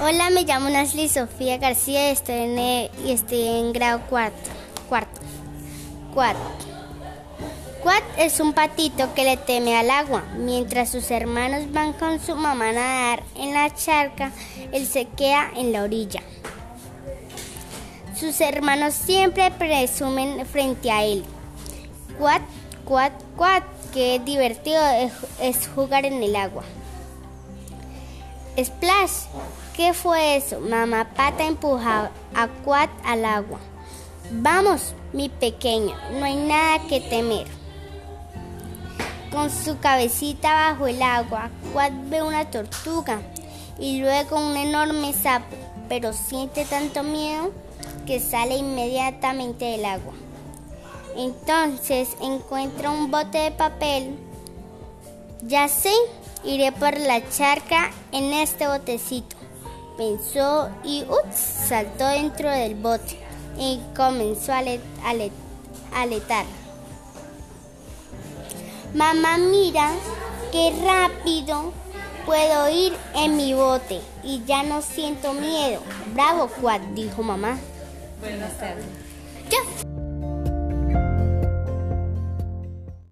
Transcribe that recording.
Hola, me llamo Nasli Sofía García y estoy en, y estoy en grado cuarto. Cuarto. Cuarto. Quad es un patito que le teme al agua. Mientras sus hermanos van con su mamá a nadar en la charca, él se queda en la orilla. Sus hermanos siempre presumen frente a él. Quad, quad, quad, qué divertido es jugar en el agua. Splash, ¿qué fue eso? Mamá Pata empujaba a Quad al agua. Vamos, mi pequeño, no hay nada que temer. Con su cabecita bajo el agua, Quad ve una tortuga y luego un enorme sapo, pero siente tanto miedo que sale inmediatamente del agua. Entonces encuentra un bote de papel. Ya sé, Iré por la charca en este botecito, pensó y saltó dentro del bote y comenzó a aletar. Mamá, mira qué rápido puedo ir en mi bote y ya no siento miedo. Bravo, Quad, dijo mamá. Buenas tardes. Ya.